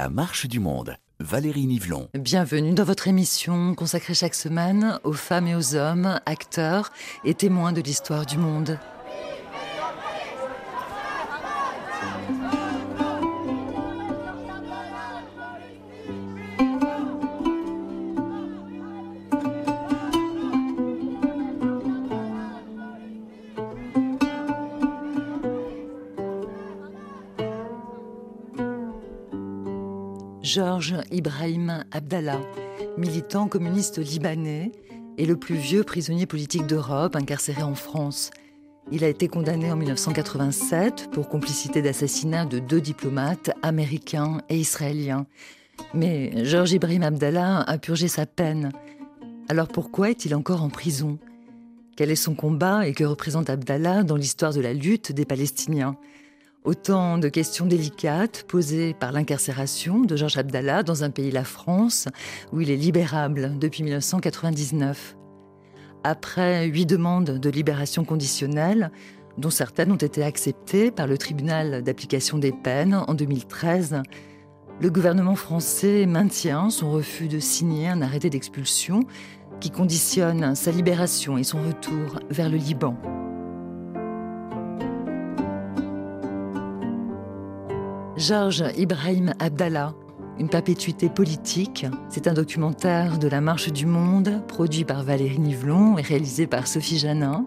La marche du monde. Valérie Nivelon. Bienvenue dans votre émission consacrée chaque semaine aux femmes et aux hommes, acteurs et témoins de l'histoire du monde. Georges Ibrahim Abdallah, militant communiste libanais et le plus vieux prisonnier politique d'Europe incarcéré en France. Il a été condamné en 1987 pour complicité d'assassinat de deux diplomates américains et israéliens. Mais Georges Ibrahim Abdallah a purgé sa peine. Alors pourquoi est-il encore en prison? Quel est son combat et que représente Abdallah dans l'histoire de la lutte des Palestiniens? Autant de questions délicates posées par l'incarcération de Georges Abdallah dans un pays, la France, où il est libérable depuis 1999. Après huit demandes de libération conditionnelle, dont certaines ont été acceptées par le tribunal d'application des peines en 2013, le gouvernement français maintient son refus de signer un arrêté d'expulsion qui conditionne sa libération et son retour vers le Liban. Georges Ibrahim Abdallah, une perpétuité politique. C'est un documentaire de la Marche du Monde, produit par Valérie Nivelon et réalisé par Sophie Janin.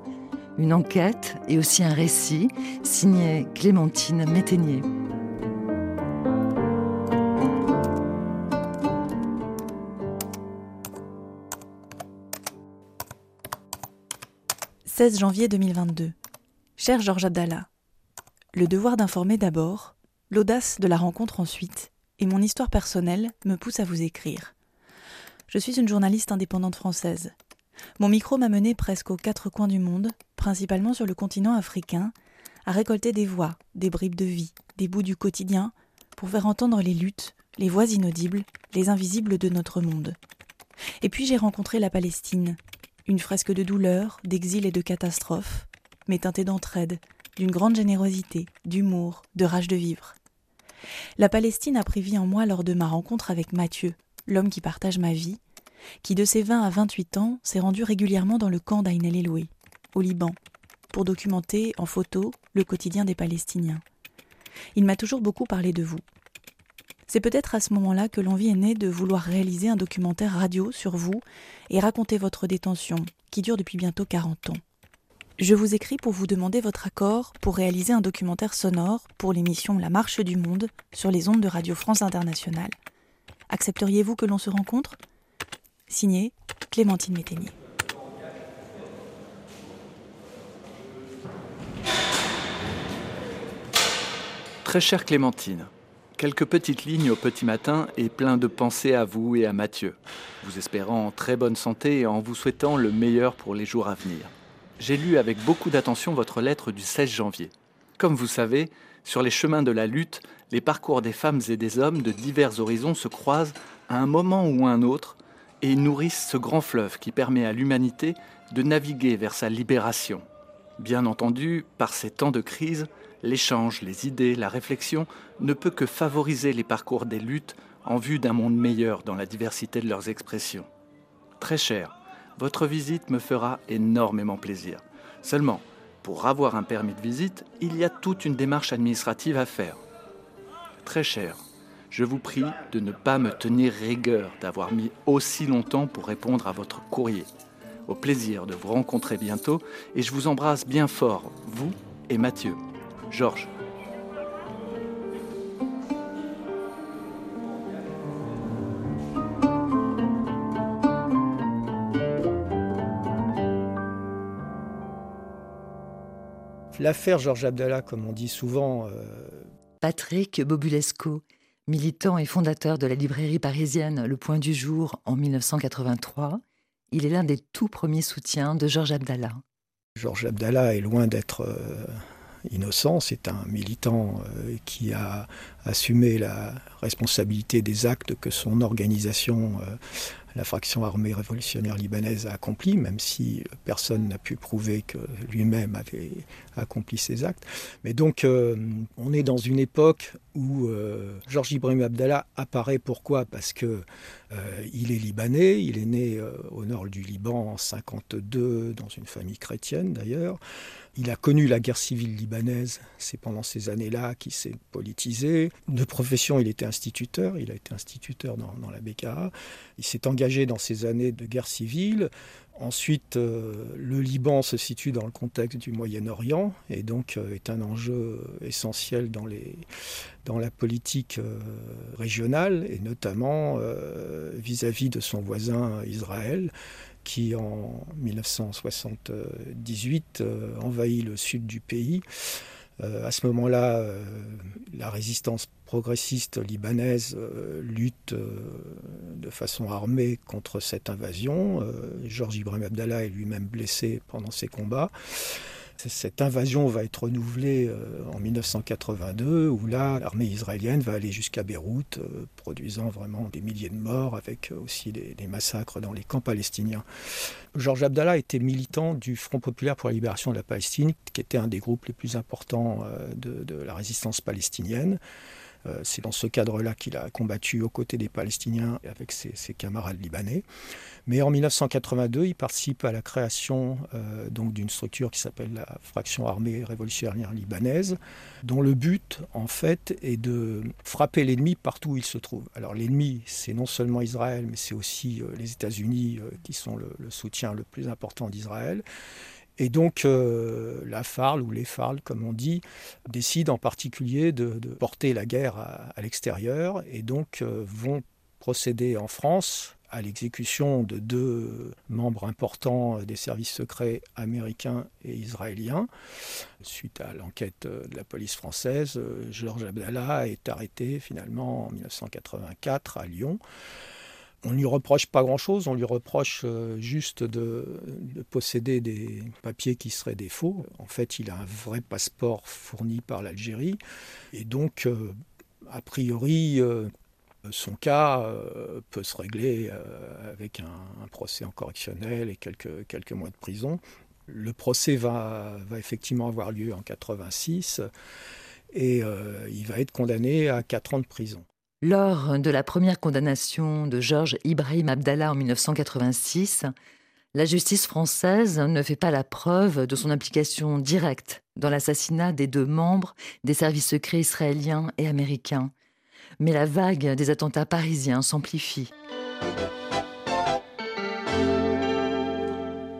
Une enquête et aussi un récit signé Clémentine Métainier. « 16 janvier 2022. Cher Georges Abdallah, le devoir d'informer d'abord, L'audace de la rencontre ensuite, et mon histoire personnelle me pousse à vous écrire. Je suis une journaliste indépendante française. Mon micro m'a mené presque aux quatre coins du monde, principalement sur le continent africain, à récolter des voix, des bribes de vie, des bouts du quotidien, pour faire entendre les luttes, les voix inaudibles, les invisibles de notre monde. Et puis j'ai rencontré la Palestine, une fresque de douleur, d'exil et de catastrophe, mais teintée d'entraide, d'une grande générosité, d'humour, de rage de vivre. La Palestine a pris vie en moi lors de ma rencontre avec Mathieu, l'homme qui partage ma vie, qui de ses 20 à 28 ans s'est rendu régulièrement dans le camp d'Ain el au Liban, pour documenter en photo le quotidien des Palestiniens. Il m'a toujours beaucoup parlé de vous. C'est peut-être à ce moment-là que l'envie est née de vouloir réaliser un documentaire radio sur vous et raconter votre détention, qui dure depuis bientôt 40 ans. Je vous écris pour vous demander votre accord pour réaliser un documentaire sonore pour l'émission La Marche du Monde sur les ondes de Radio France Internationale. Accepteriez-vous que l'on se rencontre? Signé Clémentine Métainier. Très chère Clémentine, quelques petites lignes au petit matin et plein de pensées à vous et à Mathieu, vous espérant en très bonne santé et en vous souhaitant le meilleur pour les jours à venir j'ai lu avec beaucoup d'attention votre lettre du 16 janvier. Comme vous savez, sur les chemins de la lutte, les parcours des femmes et des hommes de divers horizons se croisent à un moment ou à un autre et nourrissent ce grand fleuve qui permet à l'humanité de naviguer vers sa libération. Bien entendu, par ces temps de crise, l'échange, les idées, la réflexion ne peut que favoriser les parcours des luttes en vue d'un monde meilleur dans la diversité de leurs expressions. Très cher, votre visite me fera énormément plaisir. Seulement, pour avoir un permis de visite, il y a toute une démarche administrative à faire. Très cher, je vous prie de ne pas me tenir rigueur d'avoir mis aussi longtemps pour répondre à votre courrier. Au plaisir de vous rencontrer bientôt et je vous embrasse bien fort, vous et Mathieu. Georges. L'affaire Georges Abdallah, comme on dit souvent. Euh, Patrick Bobulesco, militant et fondateur de la librairie parisienne Le Point du Jour en 1983, il est l'un des tout premiers soutiens de Georges Abdallah. Georges Abdallah est loin d'être euh, innocent, c'est un militant euh, qui a assumé la responsabilité des actes que son organisation la fraction armée révolutionnaire libanaise a accompli, même si personne n'a pu prouver que lui-même avait accompli ces actes. Mais donc, euh, on est dans une époque où euh, Georges Ibrahim Abdallah apparaît. Pourquoi? Parce que euh, il est libanais, il est né au nord du Liban en 52 dans une famille chrétienne d'ailleurs. Il a connu la guerre civile libanaise, c'est pendant ces années-là qu'il s'est politisé. De profession, il était instituteur, il a été instituteur dans, la BKA. Il s'est engagé dans ces années de guerre civile. Ensuite, euh, le Liban se situe dans le contexte du Moyen-Orient et donc euh, est un enjeu essentiel dans, la politique euh, régionale et notamment vis-à-vis -vis de son voisin Israël qui en 1978 envahit le sud du pays. à ce moment-là, la résistance progressiste libanaise euh, lutte euh, de façon armée contre cette invasion. Euh, Georges Ibrahim Abdallah est lui-même blessé pendant ces combats. Cette invasion va être renouvelée en 1982, où là, l'armée israélienne va aller jusqu'à Beyrouth, produisant vraiment des milliers de morts, avec aussi des, massacres dans les camps palestiniens. Georges Abdallah était militant du Front populaire pour la libération de la Palestine, qui était un des groupes les plus importants de la résistance palestinienne. Euh, c'est dans ce cadre-là qu'il a combattu aux côtés des Palestiniens avec ses, camarades libanais. Mais en 1982, il participe à la création euh, donc d'une structure qui s'appelle la Fraction armée révolutionnaire libanaise, dont le but, en fait, est de frapper l'ennemi partout où il se trouve. Alors l'ennemi, c'est non seulement Israël, mais c'est aussi euh, les États-Unis qui sont le, le soutien le plus important d'Israël. Et donc, euh, la FARL, ou les FARL, comme on dit, décide en particulier de, porter la guerre à, l'extérieur et donc euh, vont procéder en France à l'exécution de deux membres importants des services secrets américains et israéliens. Suite à l'enquête de la police française, Georges Abdallah est arrêté finalement en 1984 à Lyon. On ne lui reproche pas grand-chose, on lui reproche euh, juste de, posséder des papiers qui seraient des faux. En fait, il a un vrai passeport fourni par l'Algérie. Et donc, euh, a priori, euh, son cas peut se régler avec un, procès en correctionnel et quelques, mois de prison. Le procès va, va effectivement avoir lieu en 86 et il va être condamné à 4 ans de prison. Lors de la première condamnation de Georges Ibrahim Abdallah en 1986, la justice française ne fait pas la preuve de son implication directe dans l'assassinat des deux membres des services secrets israéliens et américains. Mais la vague des attentats parisiens s'amplifie.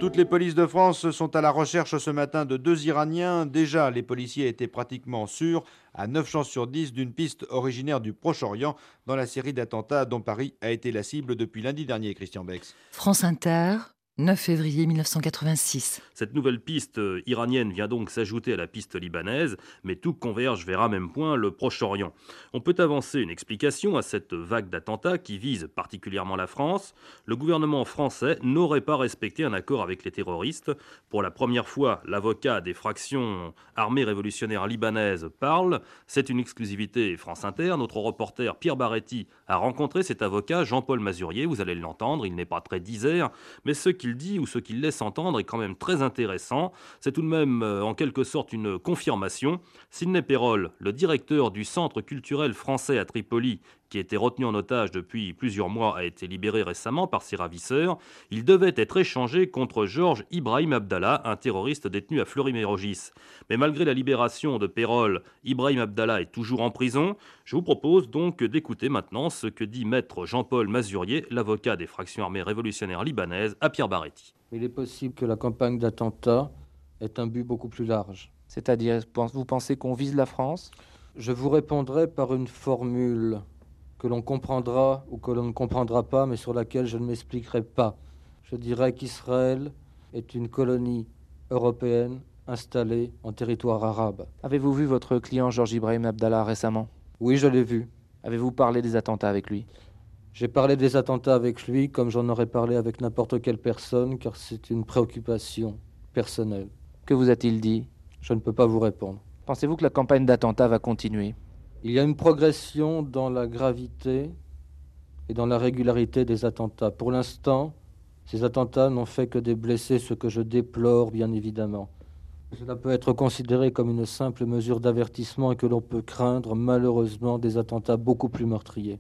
Toutes les polices de France sont à la recherche ce matin de deux Iraniens. Déjà, les policiers étaient pratiquement sûrs, à 9 chances sur 10, d'une piste originaire du Proche-Orient dans la série d'attentats dont Paris a été la cible depuis lundi dernier, Christian Bex. France Inter, 9 février 1986. Cette nouvelle piste euh, iranienne vient donc s'ajouter à la piste libanaise, mais tout converge vers un même point, le Proche-Orient. On peut avancer une explication à cette vague d'attentats qui vise particulièrement la France. Le gouvernement français n'aurait pas respecté un accord avec les terroristes. Pour la première fois, l'avocat des fractions armées révolutionnaires libanaises parle. C'est une exclusivité France Inter. Notre reporter Pierre Baretti a rencontré cet avocat, Jean-Paul Mazurier. Vous allez l'entendre, il n'est pas très disert, mais ce dit ou ce qu'il laisse entendre est quand même très intéressant. C'est tout de même euh, en quelque sorte une confirmation. Sidney Perrol, le directeur du Centre culturel français à Tripoli, qui était retenu en otage depuis plusieurs mois, a été libéré récemment par ses ravisseurs. Il devait être échangé contre Georges Ibrahim Abdallah, un terroriste détenu à Fleury-Mérogis. Mais malgré la libération de Pérol, Ibrahim Abdallah est toujours en prison. Je vous propose donc d'écouter maintenant ce que dit maître Jean-Paul Mazurier, l'avocat des fractions armées révolutionnaires libanaises, à Pierre Baretti. Il est possible que la campagne d'attentat ait un but beaucoup plus large. C'est-à-dire, vous pensez qu'on vise la France? Je vous répondrai par une formule que l'on comprendra ou que l'on ne comprendra pas, mais sur laquelle je ne m'expliquerai pas. Je dirais qu'Israël est une colonie européenne installée en territoire arabe. Avez-vous vu votre client Georges Ibrahim Abdallah récemment? Oui, je l'ai vu. Avez-vous parlé des attentats avec lui? J'ai parlé des attentats avec lui comme j'en aurais parlé avec n'importe quelle personne, car c'est une préoccupation personnelle. Que vous a-t-il dit? Je ne peux pas vous répondre. Pensez-vous que la campagne d'attentats va continuer? Il y a une progression dans la gravité et dans la régularité des attentats. Pour l'instant, ces attentats n'ont fait que des blessés, ce que je déplore bien évidemment. Cela peut être considéré comme une simple mesure d'avertissement et que l'on peut craindre malheureusement des attentats beaucoup plus meurtriers.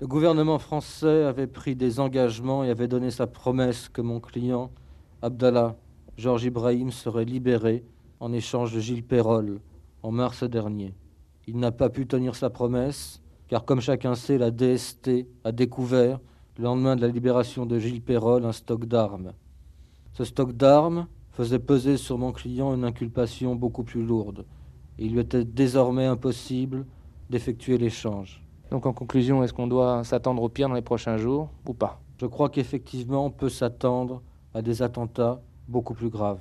Le gouvernement français avait pris des engagements et avait donné sa promesse que mon client, Abdallah Georges Ibrahim, serait libéré en échange de Gilles Perrol en mars dernier. Il n'a pas pu tenir sa promesse, car comme chacun sait, la DST a découvert, le lendemain de la libération de Gilles Perrol, un stock d'armes. Ce stock d'armes faisait peser sur mon client une inculpation beaucoup plus lourde. Et il lui était désormais impossible d'effectuer l'échange. Donc en conclusion, est-ce qu'on doit s'attendre au pire dans les prochains jours ou pas? Je crois qu'effectivement, on peut s'attendre à des attentats beaucoup plus graves.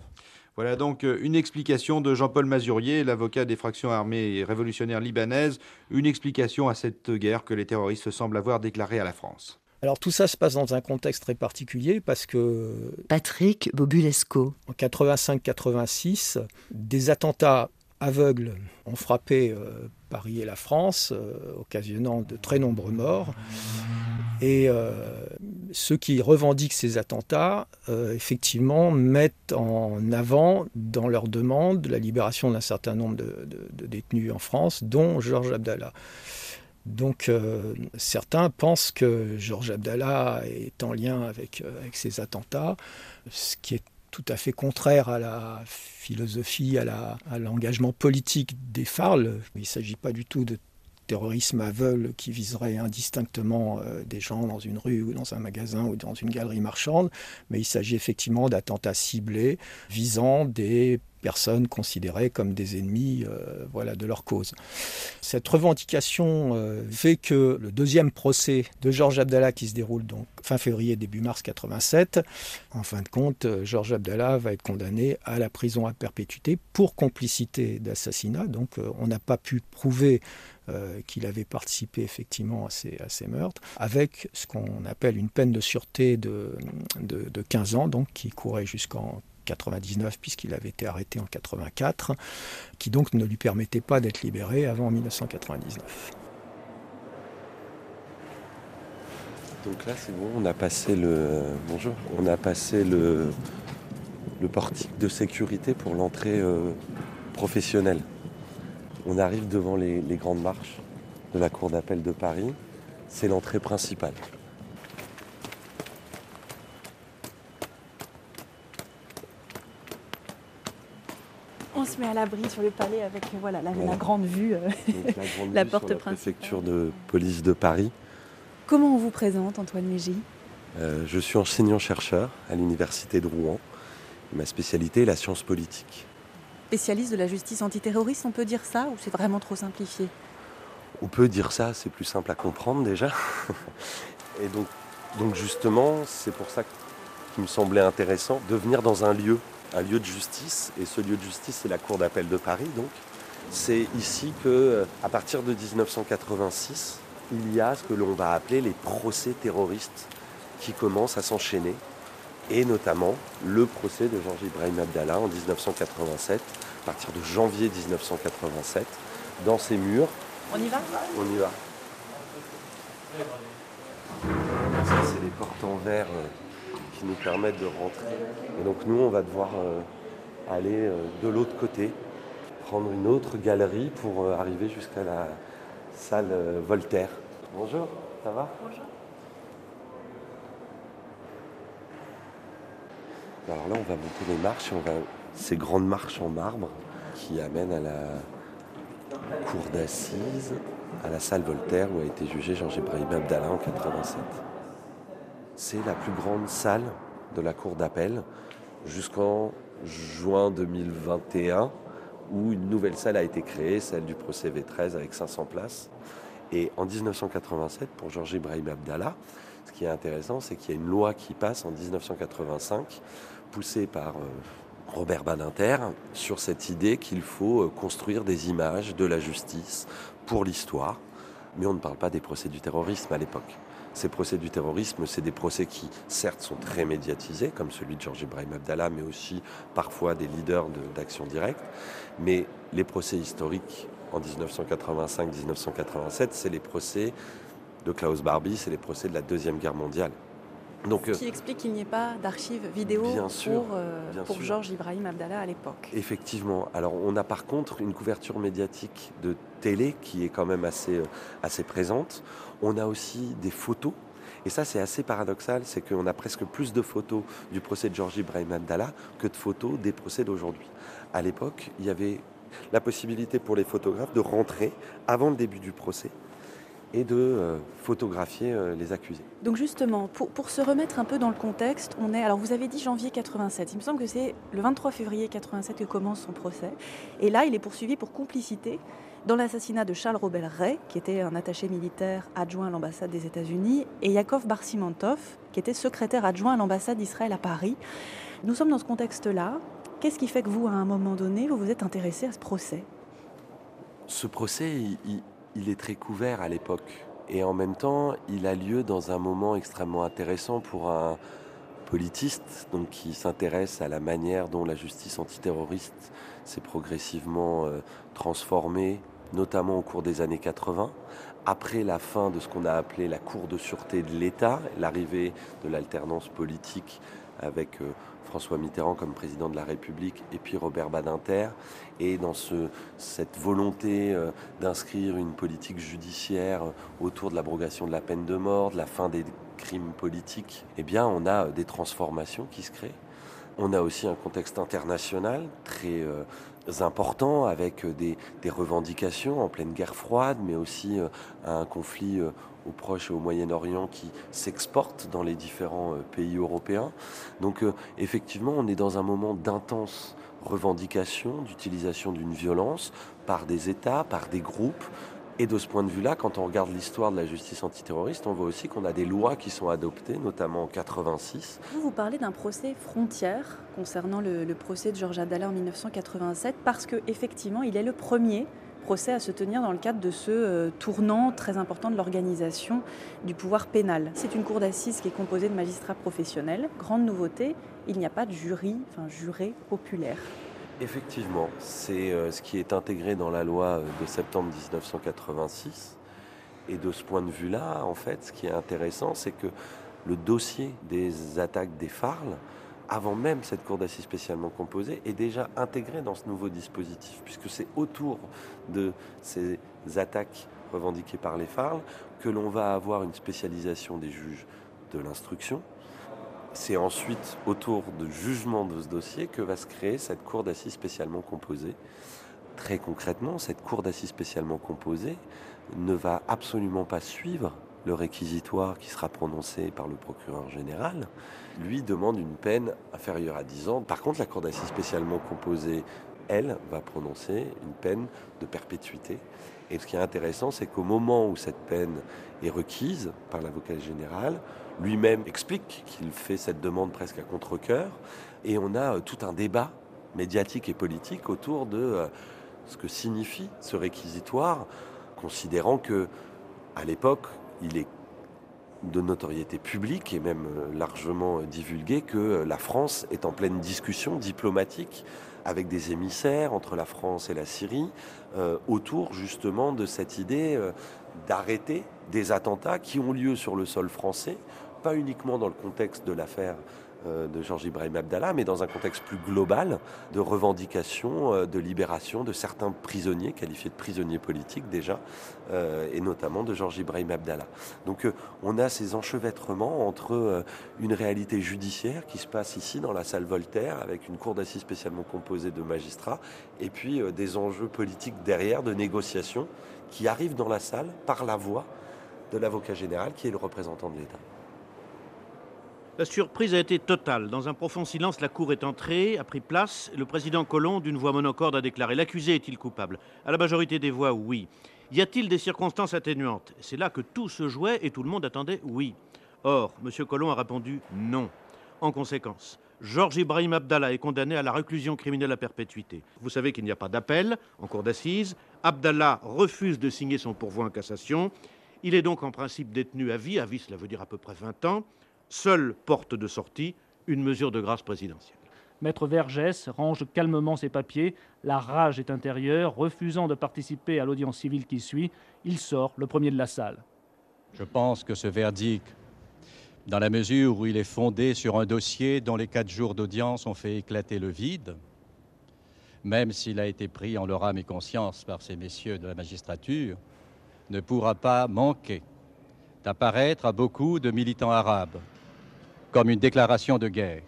Voilà donc euh, une explication de Jean-Paul Mazurier, l'avocat des fractions armées et révolutionnaires libanaises, une explication à cette guerre que les terroristes semblent avoir déclarée à la France. Alors tout ça se passe dans un contexte très particulier parce que... Patrick Bobulesco. En 85-86, des attentats aveugles ont frappé euh, Paris et la France, euh, occasionnant de très nombreux morts. Et euh, ceux qui revendiquent ces attentats, effectivement, mettent en avant dans leur demande la libération d'un certain nombre de, de, détenus en France, dont Georges Abdallah. Donc certains pensent que Georges Abdallah est en lien avec, avec ces attentats, ce qui est tout à fait contraire à la philosophie, à l'engagement politique des FARL. Il ne s'agit pas du tout de terrorisme aveugle qui viserait indistinctement euh, des gens dans une rue ou dans un magasin ou dans une galerie marchande, mais il s'agit effectivement d'attentats ciblés visant des personnes considérées comme des ennemis euh, voilà, de leur cause. Cette revendication euh, fait que le deuxième procès de Georges Abdallah, qui se déroule donc fin février, début mars 87, en fin de compte, euh, Georges Abdallah va être condamné à la prison à perpétuité pour complicité d'assassinat. Donc on n'a pas pu prouver qu'il avait participé effectivement à ces, meurtres, avec ce qu'on appelle une peine de sûreté de, de, de 15 ans, donc qui courait jusqu'en 99 puisqu'il avait été arrêté en 84, qui donc ne lui permettait pas d'être libéré avant 1999. Donc là c'est bon, on a passé le bonjour, on a passé le, le portique de sécurité pour l'entrée euh, professionnelle. On arrive devant les grandes marches de la cour d'appel de Paris. C'est l'entrée principale. On se met à l'abri sur le palais avec voilà, la, grande vue, euh, la, porte principale. préfecture de police de Paris. Comment on vous présente, Antoine Mégy euh, Je suis enseignant-chercheur à l'université de Rouen. Ma spécialité est la science politique. Spécialiste de la justice antiterroriste, on peut dire ça ou c'est vraiment trop simplifié? On peut dire ça, c'est plus simple à comprendre déjà. Et donc, donc justement, c'est pour ça qu'il me semblait intéressant de venir dans un lieu un lieu de justice, et ce lieu de justice, c'est la Cour d'appel de Paris, donc. C'est ici que, à partir de 1986, il y a ce que l'on va appeler les procès terroristes qui commencent à s'enchaîner, et notamment le procès de Georges Ibrahim Abdallah en 1987, à partir de janvier 1987, dans ces murs. On y va? On y va. Ça, c'est les portes en verre euh, nous permettent de rentrer. Et donc nous, on va devoir euh, aller euh, de l'autre côté, prendre une autre galerie pour euh, arriver jusqu'à la salle Voltaire. Bonjour, ça va? Bonjour. Alors là, on va monter les marches, on va... ces grandes marches en marbre qui amènent à la cour d'assises, à la salle Voltaire où a été jugé Georges Ibrahim Abdallah en 87. C'est la plus grande salle de la cour d'appel jusqu'en juin 2021 où une nouvelle salle a été créée, celle du procès V13 avec 500 places. Et en 1987, pour Georges Ibrahim Abdallah, ce qui est intéressant, c'est qu'il y a une loi qui passe en 1985, poussée par euh, Robert Badinter, sur cette idée qu'il faut euh, construire des images de la justice pour l'histoire. Mais on ne parle pas des procès du terrorisme à l'époque. Ces procès du terrorisme, c'est des procès qui, certes, sont très médiatisés, comme celui de Georges Ibrahim Abdallah, mais aussi parfois des leaders d'action directe. Mais les procès historiques en 1985-1987, c'est les procès de Klaus Barbie, c'est les procès de la Deuxième Guerre mondiale. Donc, Ce qui explique qu'il n'y ait pas d'archives vidéo pour, pour Georges Ibrahim Abdallah à l'époque. Effectivement. Alors on a par contre une couverture médiatique de télé qui est quand même assez, assez présente. On a aussi des photos et ça, c'est assez paradoxal, c'est qu'on a presque plus de photos du procès de Georges Ibrahim Abdallah que de photos des procès d'aujourd'hui. À l'époque, il y avait la possibilité pour les photographes de rentrer avant le début du procès et de euh, photographier euh, les accusés. Donc justement, pour, pour, se remettre un peu dans le contexte, on est, alors vous avez dit janvier 87, il me semble que c'est le 23 février 87 que commence son procès, et là il est poursuivi pour complicité dans l'assassinat de Charles Robert Ray, qui était un attaché militaire adjoint à l'ambassade des États-Unis, et Yakov Barsimantov, qui était secrétaire adjoint à l'ambassade d'Israël à Paris. Nous sommes dans ce contexte-là. Qu'est-ce qui fait que vous, à un moment donné, vous vous êtes intéressé à ce procès? Ce procès, il, est très couvert à l'époque. Et en même temps, il a lieu dans un moment extrêmement intéressant pour un politiste donc, qui s'intéresse à la manière dont la justice antiterroriste s'est progressivement euh, transformée, notamment au cours des années 80, après la fin de ce qu'on a appelé la Cour de sûreté de l'État, l'arrivée de l'alternance politique avec euh, François Mitterrand comme président de la République et puis Robert Badinter, et dans ce, cette volonté euh, d'inscrire une politique judiciaire autour de l'abrogation de la peine de mort, de la fin des crimes politiques, eh bien on a des transformations qui se créent. On a aussi un contexte international très euh, important avec euh, des, revendications en pleine guerre froide, mais aussi euh, un conflit au Proche et au Moyen-Orient qui s'exporte dans les différents pays européens. Donc effectivement, on est dans un moment d'intense revendication, d'utilisation d'une violence par des États, par des groupes, et de ce point de vue-là, quand on regarde l'histoire de la justice antiterroriste, on voit aussi qu'on a des lois qui sont adoptées, notamment en 86. Vous, vous parlez d'un procès frontière concernant le, procès de Georges Abdallah en 1987, parce qu'effectivement, il est le premier procès à se tenir dans le cadre de ce euh, tournant très important de l'organisation du pouvoir pénal. C'est une cour d'assises qui est composée de magistrats professionnels. Grande nouveauté, il n'y a pas de jury, enfin juré populaire. Effectivement, c'est euh, ce qui est intégré dans la loi euh, de septembre 1986. Et de ce point de vue-là, en fait, ce qui est intéressant, c'est que le dossier des attaques des FARL, avant même cette cour d'assises spécialement composée, est déjà intégré dans ce nouveau dispositif, puisque c'est autour de ces attaques revendiquées par les FARL que l'on va avoir une spécialisation des juges de l'instruction, c'est ensuite autour du jugement de ce dossier que va se créer cette cour d'assises spécialement composée. Très concrètement, cette cour d'assises spécialement composée ne va absolument pas suivre le réquisitoire qui sera prononcé par le procureur général, lui demande une peine inférieure à 10 ans. Par contre, la cour d'assises spécialement composée, elle, va prononcer une peine de perpétuité. Et ce qui est intéressant, c'est qu'au moment où cette peine est requise par l'avocat général, lui-même explique qu'il fait cette demande presque à contre-coeur. Et on a euh, tout un débat médiatique et politique autour de euh, ce que signifie ce réquisitoire, considérant que, à l'époque, il est de notoriété publique et même euh, largement divulgué que la France est en pleine discussion diplomatique avec des émissaires entre la France et la Syrie autour justement de cette idée d'arrêter des attentats qui ont lieu sur le sol français pas uniquement dans le contexte de l'affaire euh, de Georges Ibrahim Abdallah, mais dans un contexte plus global de revendication, euh, de libération de certains prisonniers, qualifiés de prisonniers politiques déjà, euh, et notamment de Georges Ibrahim Abdallah. Donc on a ces enchevêtrements entre une réalité judiciaire qui se passe ici dans la salle Voltaire, avec une cour d'assises spécialement composée de magistrats, et puis des enjeux politiques derrière, de négociations, qui arrivent dans la salle par la voix de l'avocat général qui est le représentant de l'État. La surprise a été totale. Dans un profond silence, la cour est entrée, a pris place. Le président Colomb, d'une voix monocorde, a déclaré L'accusé est-il coupable? À la majorité des voix, oui. Y a-t-il des circonstances atténuantes? C'est là que tout se jouait et tout le monde attendait oui. Or, M. Colomb a répondu non. En conséquence, Georges Ibrahim Abdallah est condamné à la réclusion criminelle à perpétuité. Vous savez qu'il n'y a pas d'appel en cour d'assises. Abdallah refuse de signer son pourvoi en cassation. Il est donc en principe détenu à vie. À vie, cela veut dire à peu près 20 ans. Seule porte de sortie, une mesure de grâce présidentielle. Maître Vergès range calmement ses papiers, la rage est intérieure, refusant de participer à l'audience civile qui suit, il sort, le premier de la salle. Je pense que ce verdict, dans la mesure où il est fondé sur un dossier dont les quatre jours d'audience ont fait éclater le vide, même s'il a été pris en leur âme et conscience par ces messieurs de la magistrature, ne pourra pas manquer d'apparaître à beaucoup de militants arabes comme une déclaration de guerre.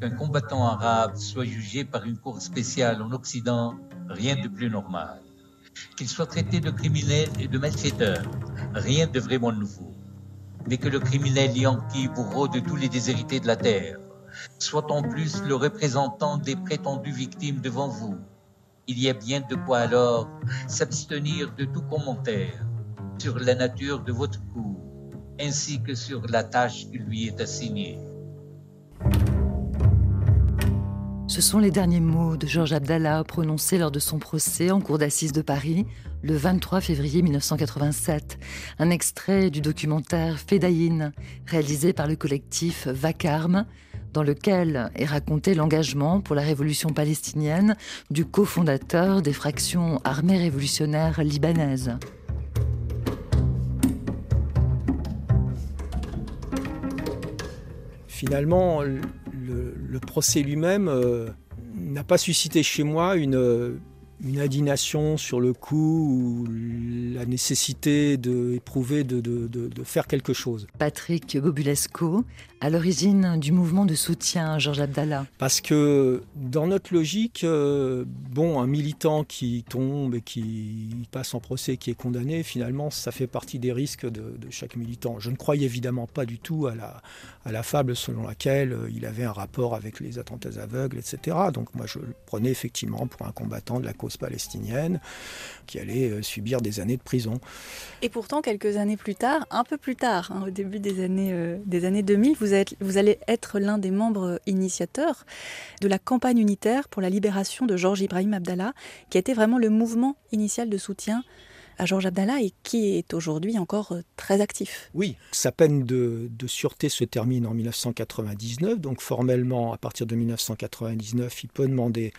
Qu'un combattant arabe soit jugé par une cour spéciale en Occident, rien de plus normal. Qu'il soit traité de criminel et de malfaiteur, rien de vraiment nouveau. Mais que le criminel yankee, bourreau de tous les déshérités de la terre, soit en plus le représentant des prétendues victimes devant vous, il y a bien de quoi alors s'abstenir de tout commentaire sur la nature de votre coup, ainsi que sur la tâche qui lui est assignée. Ce sont les derniers mots de Georges Abdallah prononcés lors de son procès en cour d'assises de Paris le 23 février 1987. Un extrait du documentaire Fedaïn, réalisé par le collectif Vacarme, dans lequel est raconté l'engagement pour la révolution palestinienne du cofondateur des fractions armées révolutionnaires libanaises. Finalement, le, procès lui-même euh, n'a pas suscité chez moi une, indignation sur le coup ou la nécessité d'éprouver de, de, de, faire quelque chose. Patrick Bobulesco, à l'origine du mouvement de soutien à Georges Abdallah Parce que dans notre logique, euh, bon, un militant qui tombe et qui passe en procès, qui est condamné, finalement, ça fait partie des risques de, chaque militant. Je ne croyais évidemment pas du tout à la, à la fable selon laquelle euh, il avait un rapport avec les attentats aveugles, etc. Donc moi, je le prenais effectivement pour un combattant de la cause palestinienne qui allait euh, subir des années de prison. Et pourtant, quelques années plus tard, un peu plus tard, hein, au début des années, des années 2000, vous vous, allez être l'un des membres initiateurs de la campagne unitaire pour la libération de Georges Ibrahim Abdallah, qui a été vraiment le mouvement initial de soutien à Georges Abdallah et qui est aujourd'hui encore euh, très actif. Oui, sa peine de, sûreté se termine en 1999, donc formellement, à partir de 1999, il peut demander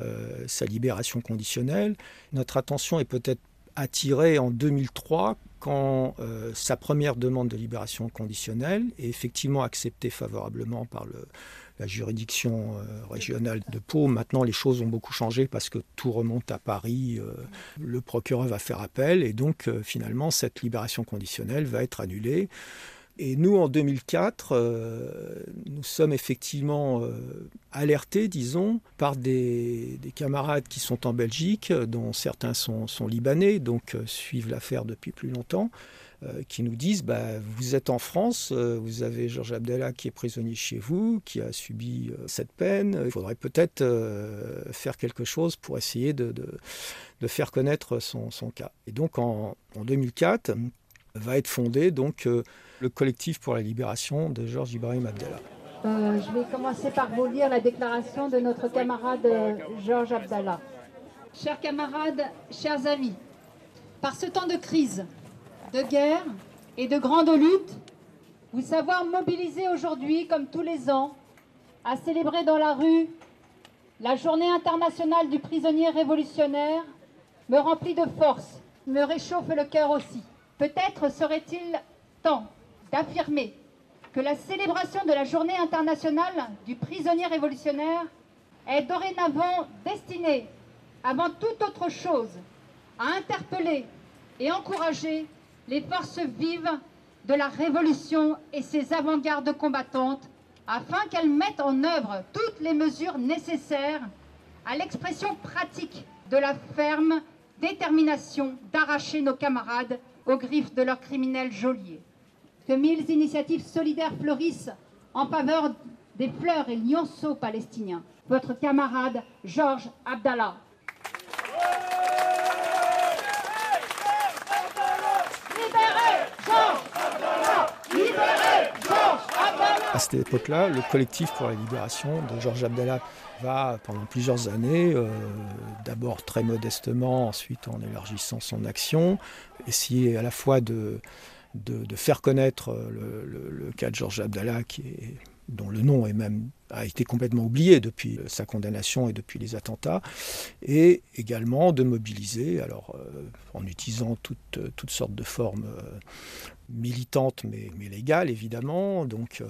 euh, sa libération conditionnelle. Notre attention est peut-être attirée en 2003 quand euh, sa première demande de libération conditionnelle est effectivement acceptée favorablement par la juridiction euh, régionale de Pau. Maintenant, les choses ont beaucoup changé parce que tout remonte à Paris. Euh, le procureur va faire appel et donc finalement, cette libération conditionnelle va être annulée. Et nous, en 2004, euh, nous sommes effectivement euh, alertés, disons, par des, camarades qui sont en Belgique, dont certains sont, libanais, donc euh, suivent l'affaire depuis plus longtemps, qui nous disent bah, Vous êtes en France, vous avez Georges Abdallah qui est prisonnier chez vous, qui a subi cette peine. Il faudrait peut-être faire quelque chose pour essayer de, faire connaître son, cas. Et donc, en, en 2004, va être fondé donc le collectif pour la libération de Georges Ibrahim Abdallah. Euh, je vais commencer par vous lire la déclaration de notre camarade euh, Georges Abdallah. Chers camarades, chers amis, par ce temps de crise, de guerre et de grande lutte, vous savoir mobiliser aujourd'hui, comme tous les ans, à célébrer dans la rue la journée internationale du prisonnier révolutionnaire me remplit de force, me réchauffe le cœur aussi. Peut-être serait-il temps d'affirmer que la célébration de la journée internationale du prisonnier révolutionnaire est dorénavant destinée, avant toute autre chose, à interpeller et encourager les forces vives de la révolution et ses avant-gardes combattantes afin qu'elles mettent en œuvre toutes les mesures nécessaires à l'expression pratique de la ferme détermination d'arracher nos camarades aux griffes de leurs criminels geôliers que mille initiatives solidaires fleurissent en faveur des fleurs et lionceaux palestiniens. Votre camarade Georges Abdallah. Cette époque-là, le collectif pour la libération de Georges Abdallah va pendant plusieurs années, euh, d'abord très modestement, ensuite en élargissant son action, essayer à la fois de de, faire connaître euh, le, cas de Georges Abdallah, qui est dont le nom est même a été complètement oublié depuis sa condamnation et depuis les attentats, et également de mobiliser, alors en utilisant toutes, toutes sortes de formes militantes mais, mais légales évidemment, donc